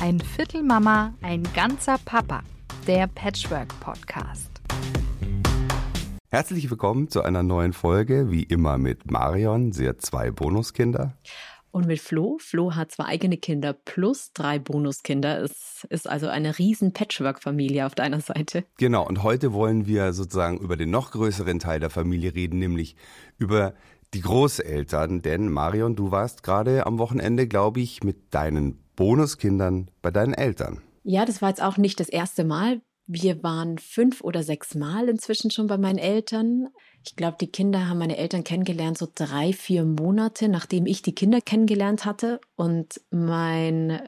Ein Viertel Mama, ein ganzer Papa. Der Patchwork Podcast. Herzlich willkommen zu einer neuen Folge, wie immer mit Marion. Sie hat zwei Bonuskinder. Und mit Flo. Flo hat zwei eigene Kinder plus drei Bonuskinder. Es ist also eine riesen Patchwork-Familie auf deiner Seite. Genau, und heute wollen wir sozusagen über den noch größeren Teil der Familie reden, nämlich über die Großeltern. Denn Marion, du warst gerade am Wochenende, glaube ich, mit deinen Bonuskindern bei deinen Eltern. Ja, das war jetzt auch nicht das erste Mal. Wir waren fünf oder sechs Mal inzwischen schon bei meinen Eltern. Ich glaube, die Kinder haben meine Eltern kennengelernt so drei, vier Monate, nachdem ich die Kinder kennengelernt hatte. Und mein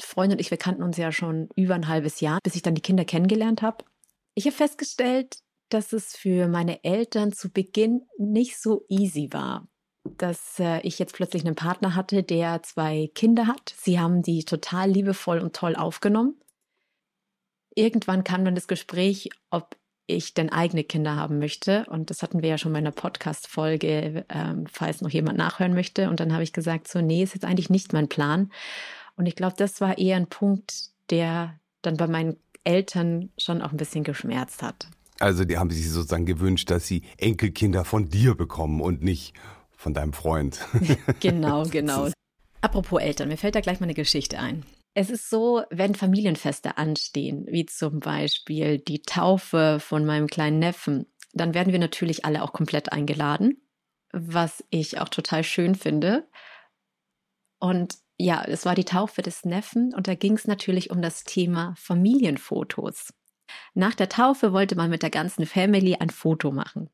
Freund und ich, wir kannten uns ja schon über ein halbes Jahr, bis ich dann die Kinder kennengelernt habe. Ich habe festgestellt, dass es für meine Eltern zu Beginn nicht so easy war, dass äh, ich jetzt plötzlich einen Partner hatte, der zwei Kinder hat. Sie haben die total liebevoll und toll aufgenommen. Irgendwann kam dann das Gespräch, ob ich denn eigene Kinder haben möchte. Und das hatten wir ja schon mal in einer Podcast-Folge, ähm, falls noch jemand nachhören möchte. Und dann habe ich gesagt, so, nee, ist jetzt eigentlich nicht mein Plan. Und ich glaube, das war eher ein Punkt, der dann bei meinen Eltern schon auch ein bisschen geschmerzt hat. Also die haben sich sozusagen gewünscht, dass sie Enkelkinder von dir bekommen und nicht von deinem Freund. genau, genau. Apropos Eltern, mir fällt da gleich mal eine Geschichte ein. Es ist so, wenn Familienfeste anstehen, wie zum Beispiel die Taufe von meinem kleinen Neffen, dann werden wir natürlich alle auch komplett eingeladen, was ich auch total schön finde. Und ja, es war die Taufe des Neffen und da ging es natürlich um das Thema Familienfotos. Nach der Taufe wollte man mit der ganzen Family ein Foto machen.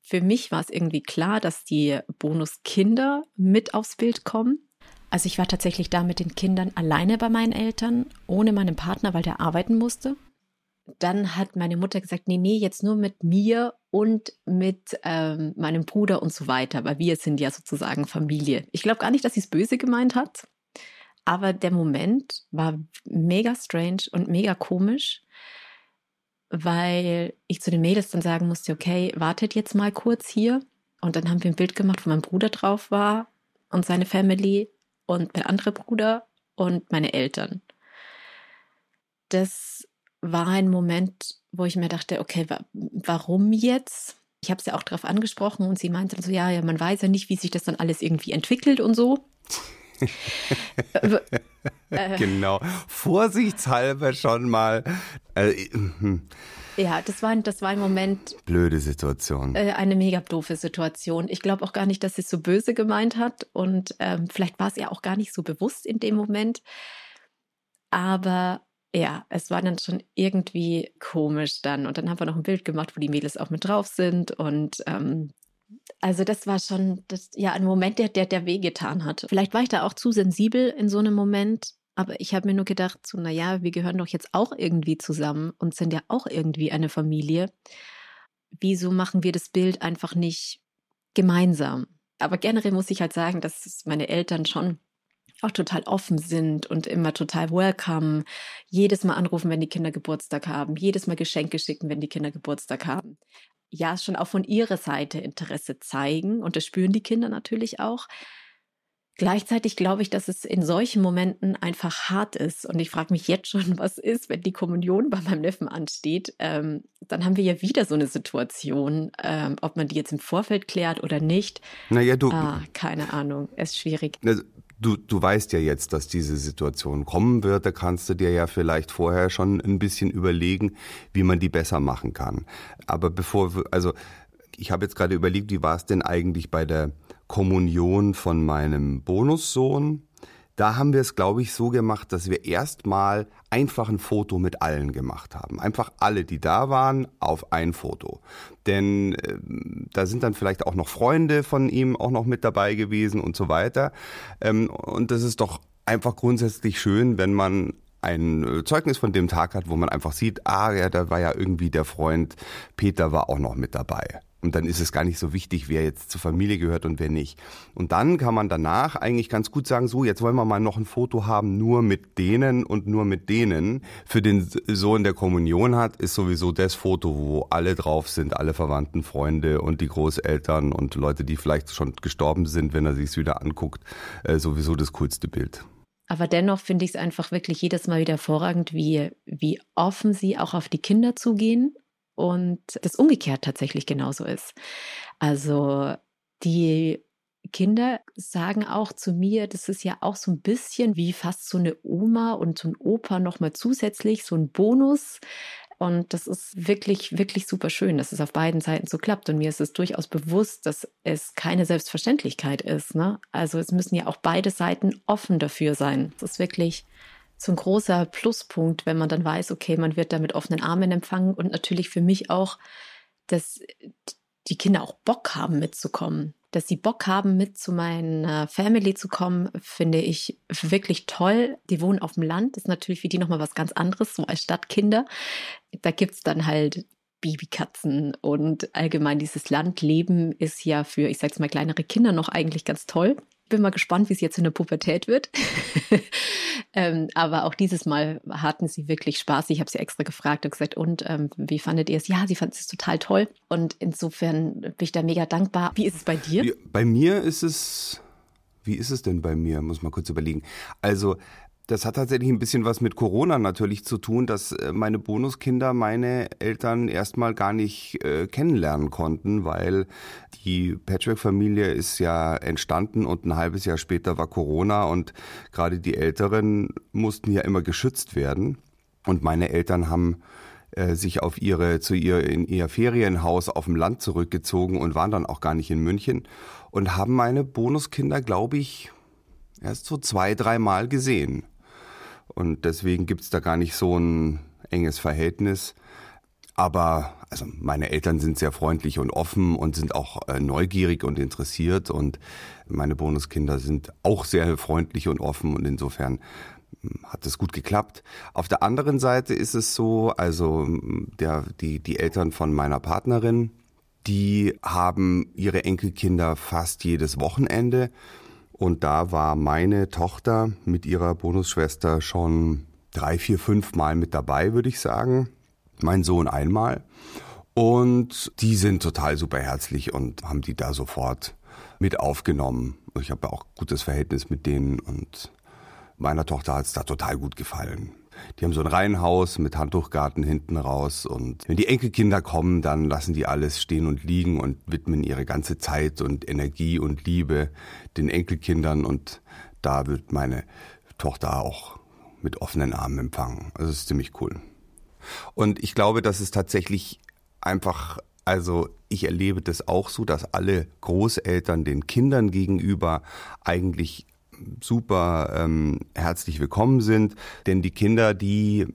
Für mich war es irgendwie klar, dass die Bonuskinder mit aufs Bild kommen. Also ich war tatsächlich da mit den Kindern alleine bei meinen Eltern, ohne meinen Partner, weil der arbeiten musste. Dann hat meine Mutter gesagt, nee, nee, jetzt nur mit mir und mit ähm, meinem Bruder und so weiter, weil wir sind ja sozusagen Familie. Ich glaube gar nicht, dass sie es böse gemeint hat, aber der Moment war mega strange und mega komisch, weil ich zu den Mädels dann sagen musste, okay, wartet jetzt mal kurz hier. Und dann haben wir ein Bild gemacht, wo mein Bruder drauf war und seine Family und mein anderer Bruder und meine Eltern. Das war ein Moment, wo ich mir dachte, okay, wa warum jetzt? Ich habe es ja auch darauf angesprochen und sie meinte so, ja, ja, man weiß ja nicht, wie sich das dann alles irgendwie entwickelt und so. Äh. genau. Vorsichtshalber schon mal. Äh, hm. ja, das war, das war ein Moment. Blöde Situation. Äh, eine mega doofe Situation. Ich glaube auch gar nicht, dass sie es so böse gemeint hat. Und ähm, vielleicht war es ihr auch gar nicht so bewusst in dem Moment. Aber ja, es war dann schon irgendwie komisch dann. Und dann haben wir noch ein Bild gemacht, wo die Mädels auch mit drauf sind. Und ähm, also das war schon das, ja ein Moment, der, der, der wehgetan hat. Vielleicht war ich da auch zu sensibel in so einem Moment, aber ich habe mir nur gedacht, so, naja, wir gehören doch jetzt auch irgendwie zusammen und sind ja auch irgendwie eine Familie. Wieso machen wir das Bild einfach nicht gemeinsam? Aber generell muss ich halt sagen, dass meine Eltern schon auch total offen sind und immer total welcome. Jedes Mal anrufen, wenn die Kinder Geburtstag haben, jedes Mal Geschenke schicken, wenn die Kinder Geburtstag haben ja schon auch von ihrer Seite Interesse zeigen und das spüren die Kinder natürlich auch. Gleichzeitig glaube ich, dass es in solchen Momenten einfach hart ist. Und ich frage mich jetzt schon, was ist, wenn die Kommunion bei meinem Neffen ansteht. Ähm, dann haben wir ja wieder so eine Situation, ähm, ob man die jetzt im Vorfeld klärt oder nicht. Naja, du. Ah, keine Ahnung, ist schwierig. Also, du, du weißt ja jetzt, dass diese Situation kommen wird. Da kannst du dir ja vielleicht vorher schon ein bisschen überlegen, wie man die besser machen kann. Aber bevor, also ich habe jetzt gerade überlegt, wie war es denn eigentlich bei der Kommunion von meinem Bonussohn? Da haben wir es, glaube ich, so gemacht, dass wir erstmal einfach ein Foto mit allen gemacht haben. Einfach alle, die da waren, auf ein Foto. Denn äh, da sind dann vielleicht auch noch Freunde von ihm auch noch mit dabei gewesen und so weiter. Ähm, und das ist doch einfach grundsätzlich schön, wenn man ein äh, Zeugnis von dem Tag hat, wo man einfach sieht, ah ja, da war ja irgendwie der Freund Peter war auch noch mit dabei. Und dann ist es gar nicht so wichtig, wer jetzt zur Familie gehört und wer nicht. Und dann kann man danach eigentlich ganz gut sagen, so, jetzt wollen wir mal noch ein Foto haben, nur mit denen und nur mit denen. Für den Sohn, der Kommunion hat, ist sowieso das Foto, wo alle drauf sind, alle Verwandten, Freunde und die Großeltern und Leute, die vielleicht schon gestorben sind, wenn er sich wieder anguckt, äh, sowieso das coolste Bild. Aber dennoch finde ich es einfach wirklich jedes Mal wieder hervorragend, wie, wie offen sie auch auf die Kinder zugehen und das umgekehrt tatsächlich genauso ist. Also die Kinder sagen auch zu mir, das ist ja auch so ein bisschen wie fast so eine Oma und so ein Opa nochmal zusätzlich, so ein Bonus. Und das ist wirklich, wirklich super schön, dass es auf beiden Seiten so klappt. Und mir ist es durchaus bewusst, dass es keine Selbstverständlichkeit ist. Ne? Also es müssen ja auch beide Seiten offen dafür sein. Das ist wirklich so ein großer Pluspunkt, wenn man dann weiß, okay, man wird da mit offenen Armen empfangen und natürlich für mich auch, dass die Kinder auch Bock haben mitzukommen dass sie Bock haben, mit zu meiner Family zu kommen, finde ich wirklich toll. Die wohnen auf dem Land, das ist natürlich für die nochmal was ganz anderes, so als Stadtkinder. Da gibt es dann halt Babykatzen und allgemein dieses Landleben ist ja für, ich sag's mal, kleinere Kinder noch eigentlich ganz toll. Bin mal gespannt, wie es jetzt in der Pubertät wird. ähm, aber auch dieses Mal hatten sie wirklich Spaß. Ich habe sie extra gefragt und gesagt, und ähm, wie fandet ihr es? Ja, sie fand es total toll. Und insofern bin ich da mega dankbar. Wie ist es bei dir? Bei mir ist es, wie ist es denn bei mir? Muss mal kurz überlegen. Also das hat tatsächlich ein bisschen was mit Corona natürlich zu tun, dass äh, meine Bonuskinder meine Eltern erstmal gar nicht äh, kennenlernen konnten, weil die Patchwork-Familie ist ja entstanden und ein halbes Jahr später war Corona und gerade die Älteren mussten ja immer geschützt werden. Und meine Eltern haben äh, sich auf ihre, zu ihr, in ihr Ferienhaus auf dem Land zurückgezogen und waren dann auch gar nicht in München und haben meine Bonuskinder, glaube ich, erst so zwei, dreimal gesehen. Und deswegen gibt's da gar nicht so ein enges Verhältnis. Aber also meine Eltern sind sehr freundlich und offen und sind auch äh, neugierig und interessiert und meine Bonuskinder sind auch sehr freundlich und offen und insofern hm, hat es gut geklappt. Auf der anderen Seite ist es so, also hm, der, die, die Eltern von meiner Partnerin, die haben ihre Enkelkinder fast jedes Wochenende und da war meine Tochter mit ihrer Bonusschwester schon drei, vier, fünf Mal mit dabei, würde ich sagen. Mein Sohn einmal. Und die sind total super herzlich und haben die da sofort mit aufgenommen. Ich habe auch gutes Verhältnis mit denen und meiner Tochter hat es da total gut gefallen. Die haben so ein Reihenhaus mit Handtuchgarten hinten raus und wenn die Enkelkinder kommen, dann lassen die alles stehen und liegen und widmen ihre ganze Zeit und Energie und Liebe den Enkelkindern und da wird meine Tochter auch mit offenen Armen empfangen. Also es ist ziemlich cool. Und ich glaube, dass es tatsächlich einfach also ich erlebe das auch so, dass alle Großeltern den Kindern gegenüber eigentlich super ähm, herzlich willkommen sind, denn die Kinder, die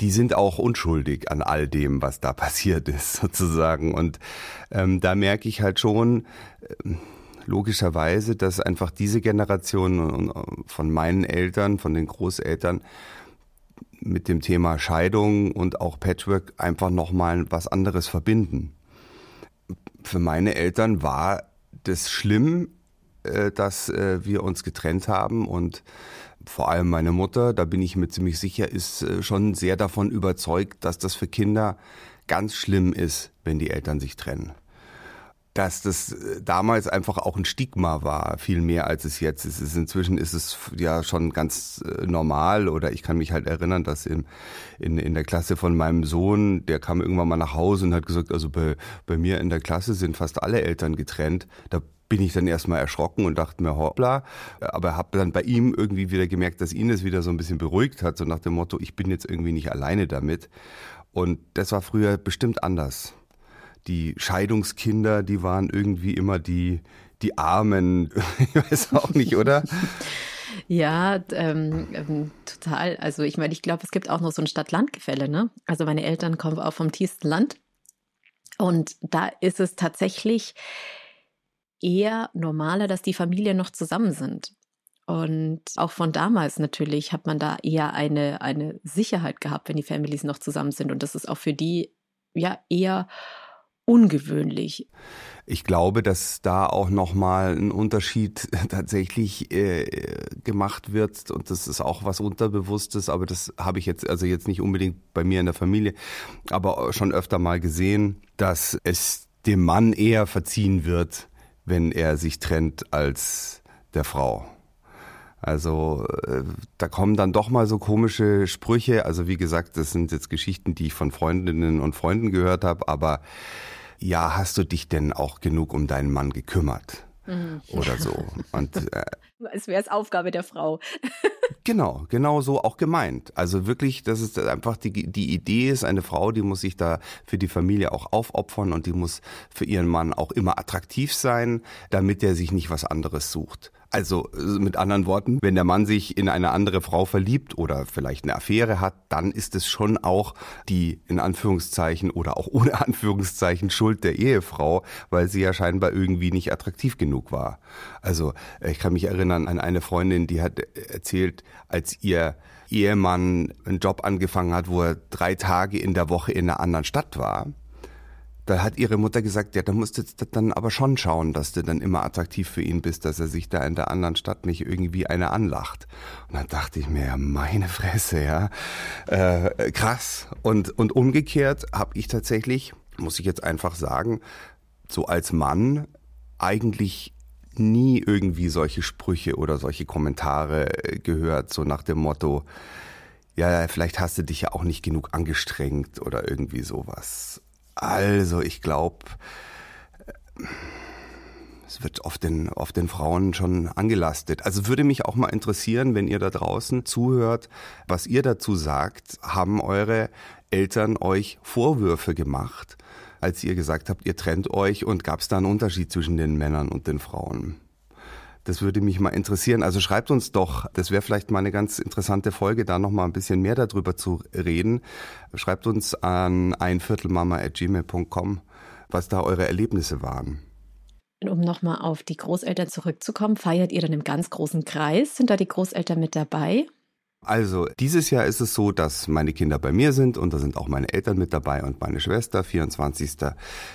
die sind auch unschuldig an all dem, was da passiert ist, sozusagen. Und ähm, da merke ich halt schon, äh, logischerweise, dass einfach diese Generation von meinen Eltern, von den Großeltern, mit dem Thema Scheidung und auch Patchwork einfach nochmal was anderes verbinden. Für meine Eltern war das schlimm, dass äh, wir uns getrennt haben und vor allem meine Mutter, da bin ich mir ziemlich sicher, ist äh, schon sehr davon überzeugt, dass das für Kinder ganz schlimm ist, wenn die Eltern sich trennen. Dass das damals einfach auch ein Stigma war, viel mehr als es jetzt ist. Inzwischen ist es ja schon ganz normal oder ich kann mich halt erinnern, dass in, in, in der Klasse von meinem Sohn, der kam irgendwann mal nach Hause und hat gesagt, also bei, bei mir in der Klasse sind fast alle Eltern getrennt. Da bin ich dann erstmal erschrocken und dachte mir, hoppla. Aber habe dann bei ihm irgendwie wieder gemerkt, dass ihn das wieder so ein bisschen beruhigt hat, so nach dem Motto, ich bin jetzt irgendwie nicht alleine damit. Und das war früher bestimmt anders. Die Scheidungskinder, die waren irgendwie immer die, die Armen, ich weiß auch nicht, oder? Ja, ähm, ähm, total. Also ich meine, ich glaube, es gibt auch noch so ein Stadt-Land-Gefälle. Ne? Also meine Eltern kommen auch vom tiefsten Land. Und da ist es tatsächlich eher normaler, dass die Familien noch zusammen sind. Und auch von damals natürlich hat man da eher eine, eine Sicherheit gehabt, wenn die Families noch zusammen sind. Und das ist auch für die ja eher ungewöhnlich. Ich glaube, dass da auch nochmal ein Unterschied tatsächlich äh, gemacht wird und das ist auch was Unterbewusstes, aber das habe ich jetzt, also jetzt nicht unbedingt bei mir in der Familie, aber schon öfter mal gesehen, dass es dem Mann eher verziehen wird, wenn er sich trennt als der Frau. Also äh, da kommen dann doch mal so komische Sprüche. Also wie gesagt, das sind jetzt Geschichten, die ich von Freundinnen und Freunden gehört habe. Aber ja, hast du dich denn auch genug um deinen Mann gekümmert? Mhm. Oder so. Und, äh, Als wäre es Aufgabe der Frau. genau, genau so auch gemeint. Also wirklich, das ist einfach die, die Idee ist, eine Frau, die muss sich da für die Familie auch aufopfern und die muss für ihren Mann auch immer attraktiv sein, damit er sich nicht was anderes sucht. Also mit anderen Worten, wenn der Mann sich in eine andere Frau verliebt oder vielleicht eine Affäre hat, dann ist es schon auch die in Anführungszeichen oder auch ohne Anführungszeichen Schuld der Ehefrau, weil sie ja scheinbar irgendwie nicht attraktiv genug war. Also ich kann mich erinnern an eine Freundin, die hat erzählt, als ihr Ehemann einen Job angefangen hat, wo er drei Tage in der Woche in einer anderen Stadt war, da hat ihre Mutter gesagt, ja, da musst du dann aber schon schauen, dass du dann immer attraktiv für ihn bist, dass er sich da in der anderen Stadt nicht irgendwie eine anlacht. Und dann dachte ich mir, ja, meine Fresse, ja, äh, krass. Und, und umgekehrt habe ich tatsächlich, muss ich jetzt einfach sagen, so als Mann eigentlich nie irgendwie solche Sprüche oder solche Kommentare gehört, so nach dem Motto, ja, vielleicht hast du dich ja auch nicht genug angestrengt oder irgendwie sowas. Also, ich glaube, es wird auf den, auf den Frauen schon angelastet. Also würde mich auch mal interessieren, wenn ihr da draußen zuhört, was ihr dazu sagt. Haben eure Eltern euch Vorwürfe gemacht, als ihr gesagt habt, ihr trennt euch und gab es da einen Unterschied zwischen den Männern und den Frauen? Das würde mich mal interessieren. Also schreibt uns doch, das wäre vielleicht mal eine ganz interessante Folge, da noch mal ein bisschen mehr darüber zu reden. Schreibt uns an einviertelmama.gmail.com, was da eure Erlebnisse waren. Um nochmal auf die Großeltern zurückzukommen, feiert ihr dann im ganz großen Kreis? Sind da die Großeltern mit dabei? Also dieses Jahr ist es so, dass meine Kinder bei mir sind und da sind auch meine Eltern mit dabei und meine Schwester, 24.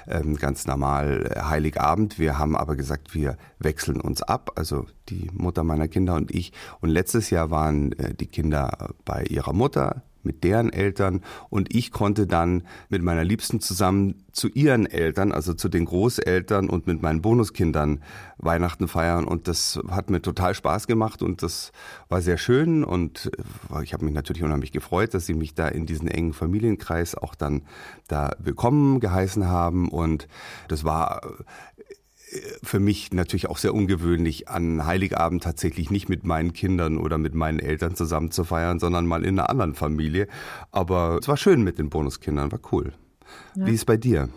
Ähm, ganz normal äh, Heiligabend. Wir haben aber gesagt, wir wechseln uns ab, also die Mutter meiner Kinder und ich. Und letztes Jahr waren äh, die Kinder bei ihrer Mutter, mit deren Eltern. Und ich konnte dann mit meiner Liebsten zusammen zu ihren Eltern, also zu den Großeltern und mit meinen Bonuskindern Weihnachten feiern. Und das hat mir total Spaß gemacht und das war sehr schön. Und äh, ich habe mich natürlich unheimlich gefreut, dass sie mich da in diesen engen Familienkreis auch dann da willkommen geheißen haben. Und das war für mich natürlich auch sehr ungewöhnlich, an Heiligabend tatsächlich nicht mit meinen Kindern oder mit meinen Eltern zusammen zu feiern, sondern mal in einer anderen Familie. Aber es war schön mit den Bonuskindern, war cool. Ja. Wie ist bei dir?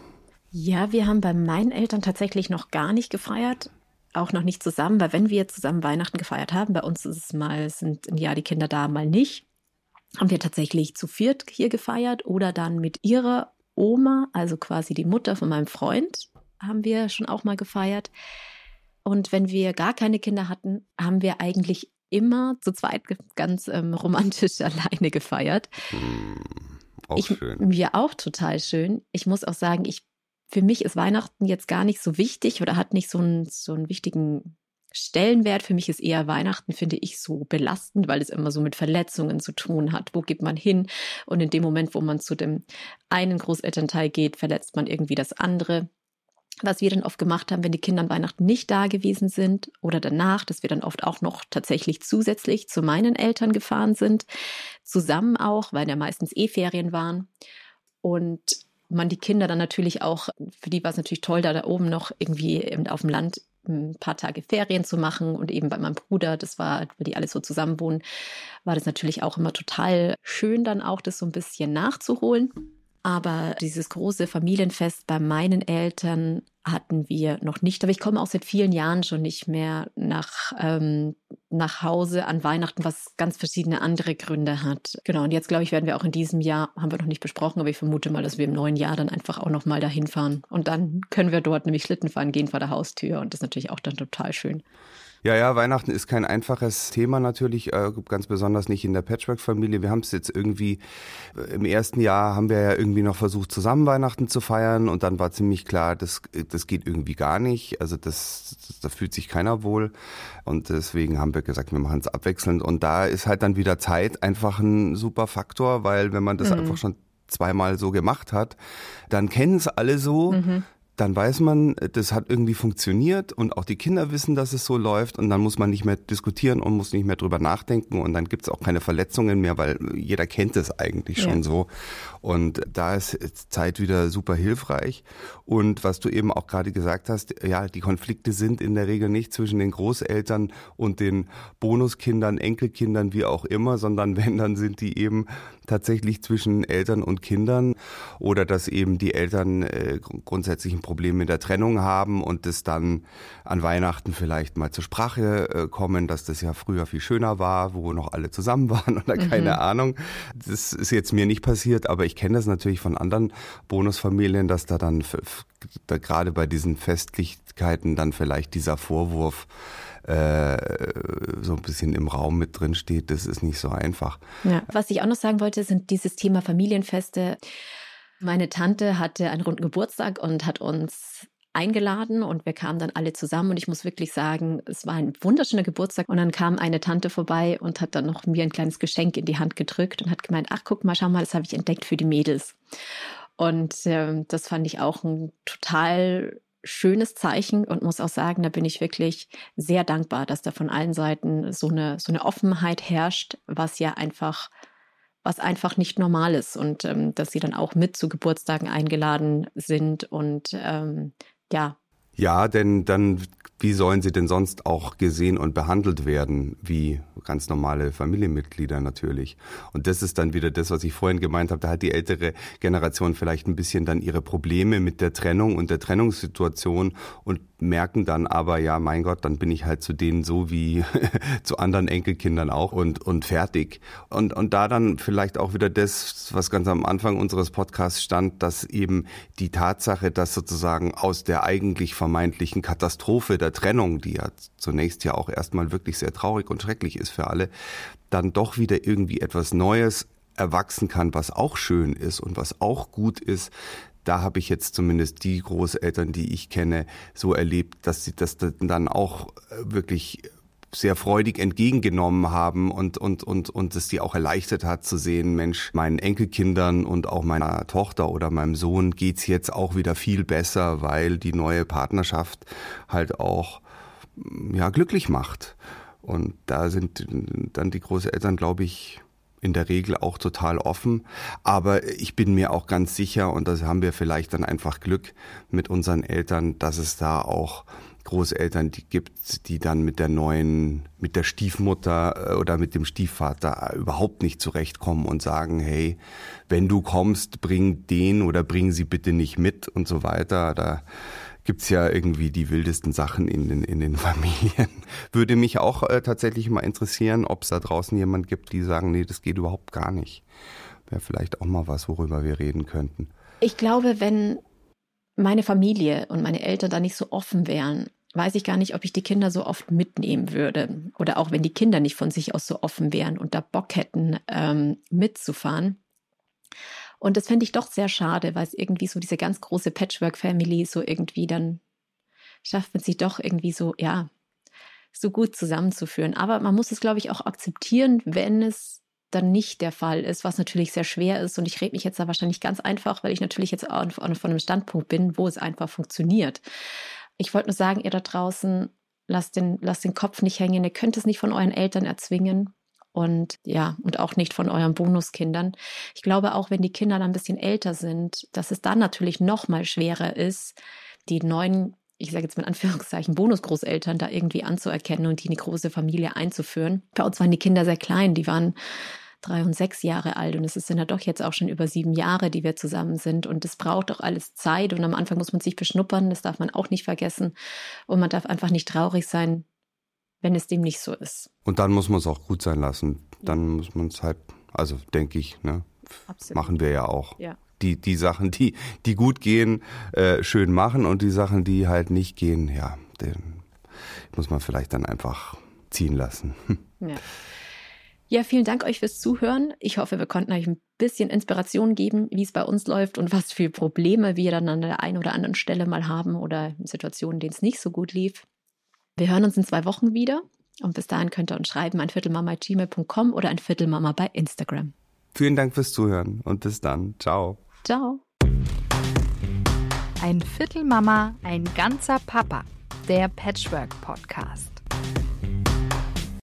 Ja, wir haben bei meinen Eltern tatsächlich noch gar nicht gefeiert, auch noch nicht zusammen, weil wenn wir zusammen Weihnachten gefeiert haben, bei uns ist es mal, sind ein Jahr die Kinder da, mal nicht, haben wir tatsächlich zu viert hier gefeiert oder dann mit ihrer Oma, also quasi die Mutter von meinem Freund haben wir schon auch mal gefeiert. Und wenn wir gar keine Kinder hatten, haben wir eigentlich immer zu zweit ganz ähm, romantisch alleine gefeiert. Hm, auch ich, schön. Ja, auch total schön. Ich muss auch sagen, ich, für mich ist Weihnachten jetzt gar nicht so wichtig oder hat nicht so einen, so einen wichtigen Stellenwert. Für mich ist eher Weihnachten, finde ich, so belastend, weil es immer so mit Verletzungen zu tun hat. Wo geht man hin? Und in dem Moment, wo man zu dem einen Großelternteil geht, verletzt man irgendwie das andere was wir dann oft gemacht haben, wenn die Kinder an Weihnachten nicht da gewesen sind oder danach, dass wir dann oft auch noch tatsächlich zusätzlich zu meinen Eltern gefahren sind, zusammen auch, weil ja meistens eh Ferien waren. Und man die Kinder dann natürlich auch, für die war es natürlich toll, da, da oben noch irgendwie auf dem Land ein paar Tage Ferien zu machen und eben bei meinem Bruder, das war, weil die alle so zusammen wohnen, war das natürlich auch immer total schön dann auch, das so ein bisschen nachzuholen. Aber dieses große Familienfest bei meinen Eltern hatten wir noch nicht. Aber ich komme auch seit vielen Jahren schon nicht mehr nach, ähm, nach Hause an Weihnachten, was ganz verschiedene andere Gründe hat. Genau, und jetzt glaube ich, werden wir auch in diesem Jahr, haben wir noch nicht besprochen, aber ich vermute mal, dass wir im neuen Jahr dann einfach auch nochmal dahin fahren. Und dann können wir dort nämlich Schlitten fahren gehen vor der Haustür. Und das ist natürlich auch dann total schön. Ja, ja, Weihnachten ist kein einfaches Thema natürlich, äh, ganz besonders nicht in der Patchwork-Familie. Wir haben es jetzt irgendwie, äh, im ersten Jahr haben wir ja irgendwie noch versucht, zusammen Weihnachten zu feiern und dann war ziemlich klar, das, das geht irgendwie gar nicht. Also das, das da fühlt sich keiner wohl und deswegen haben wir gesagt, wir machen es abwechselnd und da ist halt dann wieder Zeit einfach ein super Faktor, weil wenn man das mhm. einfach schon zweimal so gemacht hat, dann kennen es alle so. Mhm dann weiß man, das hat irgendwie funktioniert und auch die Kinder wissen, dass es so läuft und dann muss man nicht mehr diskutieren und muss nicht mehr drüber nachdenken und dann gibt es auch keine Verletzungen mehr, weil jeder kennt es eigentlich schon ja. so. Und da ist Zeit wieder super hilfreich. Und was du eben auch gerade gesagt hast, ja, die Konflikte sind in der Regel nicht zwischen den Großeltern und den Bonuskindern, Enkelkindern, wie auch immer, sondern wenn, dann sind die eben tatsächlich zwischen Eltern und Kindern oder dass eben die Eltern äh, grundsätzlich ein Problem mit der Trennung haben und es dann an Weihnachten vielleicht mal zur Sprache äh, kommen, dass das ja früher viel schöner war, wo noch alle zusammen waren oder mhm. keine Ahnung. Das ist jetzt mir nicht passiert, aber ich kenne das natürlich von anderen Bonusfamilien, dass da dann da gerade bei diesen Festlichkeiten dann vielleicht dieser Vorwurf äh, so ein bisschen im Raum mit drin steht, das ist nicht so einfach. Ja, was ich auch noch sagen wollte, sind dieses Thema Familienfeste. Meine Tante hatte einen runden Geburtstag und hat uns eingeladen und wir kamen dann alle zusammen und ich muss wirklich sagen, es war ein wunderschöner Geburtstag und dann kam eine Tante vorbei und hat dann noch mir ein kleines Geschenk in die Hand gedrückt und hat gemeint, ach guck mal, schau mal, das habe ich entdeckt für die Mädels. Und äh, das fand ich auch ein total schönes Zeichen und muss auch sagen, da bin ich wirklich sehr dankbar, dass da von allen Seiten so eine, so eine Offenheit herrscht, was ja einfach, was einfach nicht normal ist und ähm, dass sie dann auch mit zu Geburtstagen eingeladen sind und ähm, ja. Ja, denn dann, wie sollen sie denn sonst auch gesehen und behandelt werden, wie ganz normale Familienmitglieder natürlich. Und das ist dann wieder das, was ich vorhin gemeint habe. Da hat die ältere Generation vielleicht ein bisschen dann ihre Probleme mit der Trennung und der Trennungssituation und merken dann aber, ja, mein Gott, dann bin ich halt zu denen so wie zu anderen Enkelkindern auch und, und fertig. Und, und da dann vielleicht auch wieder das, was ganz am Anfang unseres Podcasts stand, dass eben die Tatsache, dass sozusagen aus der eigentlich vermeintlichen Katastrophe der Trennung, die ja zunächst ja auch erstmal wirklich sehr traurig und schrecklich ist für alle, dann doch wieder irgendwie etwas Neues erwachsen kann, was auch schön ist und was auch gut ist, da habe ich jetzt zumindest die Großeltern, die ich kenne, so erlebt, dass sie das dann auch äh, wirklich sehr freudig entgegengenommen haben und, und, und, und es die auch erleichtert hat zu sehen, Mensch, meinen Enkelkindern und auch meiner Tochter oder meinem Sohn geht's jetzt auch wieder viel besser, weil die neue Partnerschaft halt auch, ja, glücklich macht. Und da sind dann die Großeltern, glaube ich, in der Regel auch total offen. Aber ich bin mir auch ganz sicher, und das haben wir vielleicht dann einfach Glück mit unseren Eltern, dass es da auch Großeltern die gibt, die dann mit der neuen, mit der Stiefmutter äh, oder mit dem Stiefvater überhaupt nicht zurechtkommen und sagen, hey, wenn du kommst, bring den oder bring sie bitte nicht mit und so weiter. Da gibt's ja irgendwie die wildesten Sachen in den, in den Familien. Würde mich auch äh, tatsächlich mal interessieren, ob es da draußen jemand gibt, die sagen, nee, das geht überhaupt gar nicht. Wäre vielleicht auch mal was, worüber wir reden könnten. Ich glaube, wenn meine Familie und meine Eltern da nicht so offen wären, weiß ich gar nicht, ob ich die Kinder so oft mitnehmen würde. Oder auch wenn die Kinder nicht von sich aus so offen wären und da Bock hätten, ähm, mitzufahren. Und das fände ich doch sehr schade, weil es irgendwie so diese ganz große Patchwork-Family so irgendwie dann schafft man sich doch irgendwie so, ja, so gut zusammenzuführen. Aber man muss es, glaube ich, auch akzeptieren, wenn es dann nicht der Fall ist, was natürlich sehr schwer ist. Und ich rede mich jetzt da wahrscheinlich ganz einfach, weil ich natürlich jetzt auch von einem Standpunkt bin, wo es einfach funktioniert. Ich wollte nur sagen, ihr da draußen, lasst den, lasst den Kopf nicht hängen. Ihr könnt es nicht von euren Eltern erzwingen und ja, und auch nicht von euren Bonuskindern. Ich glaube auch, wenn die Kinder dann ein bisschen älter sind, dass es dann natürlich noch mal schwerer ist, die neuen, ich sage jetzt mit Anführungszeichen, Bonusgroßeltern da irgendwie anzuerkennen und die in die große Familie einzuführen. Bei uns waren die Kinder sehr klein, die waren drei und sechs Jahre alt und es sind ja doch jetzt auch schon über sieben Jahre, die wir zusammen sind und es braucht doch alles Zeit und am Anfang muss man sich beschnuppern, das darf man auch nicht vergessen und man darf einfach nicht traurig sein, wenn es dem nicht so ist. Und dann muss man es auch gut sein lassen. Dann muss man es halt, also denke ich, ne? Absolut. machen wir ja auch. Ja. Die, die Sachen, die, die gut gehen, äh, schön machen und die Sachen, die halt nicht gehen, ja, den muss man vielleicht dann einfach ziehen lassen. Ja. Ja, vielen Dank euch fürs Zuhören. Ich hoffe, wir konnten euch ein bisschen Inspiration geben, wie es bei uns läuft und was für Probleme wir dann an der einen oder anderen Stelle mal haben oder in Situationen, denen es nicht so gut lief. Wir hören uns in zwei Wochen wieder. Und bis dahin könnt ihr uns schreiben ein Viertelmama.gmail.com oder ein Viertelmama bei Instagram. Vielen Dank fürs Zuhören und bis dann. Ciao. Ciao. Ein Viertel Mama, ein ganzer Papa. Der Patchwork Podcast.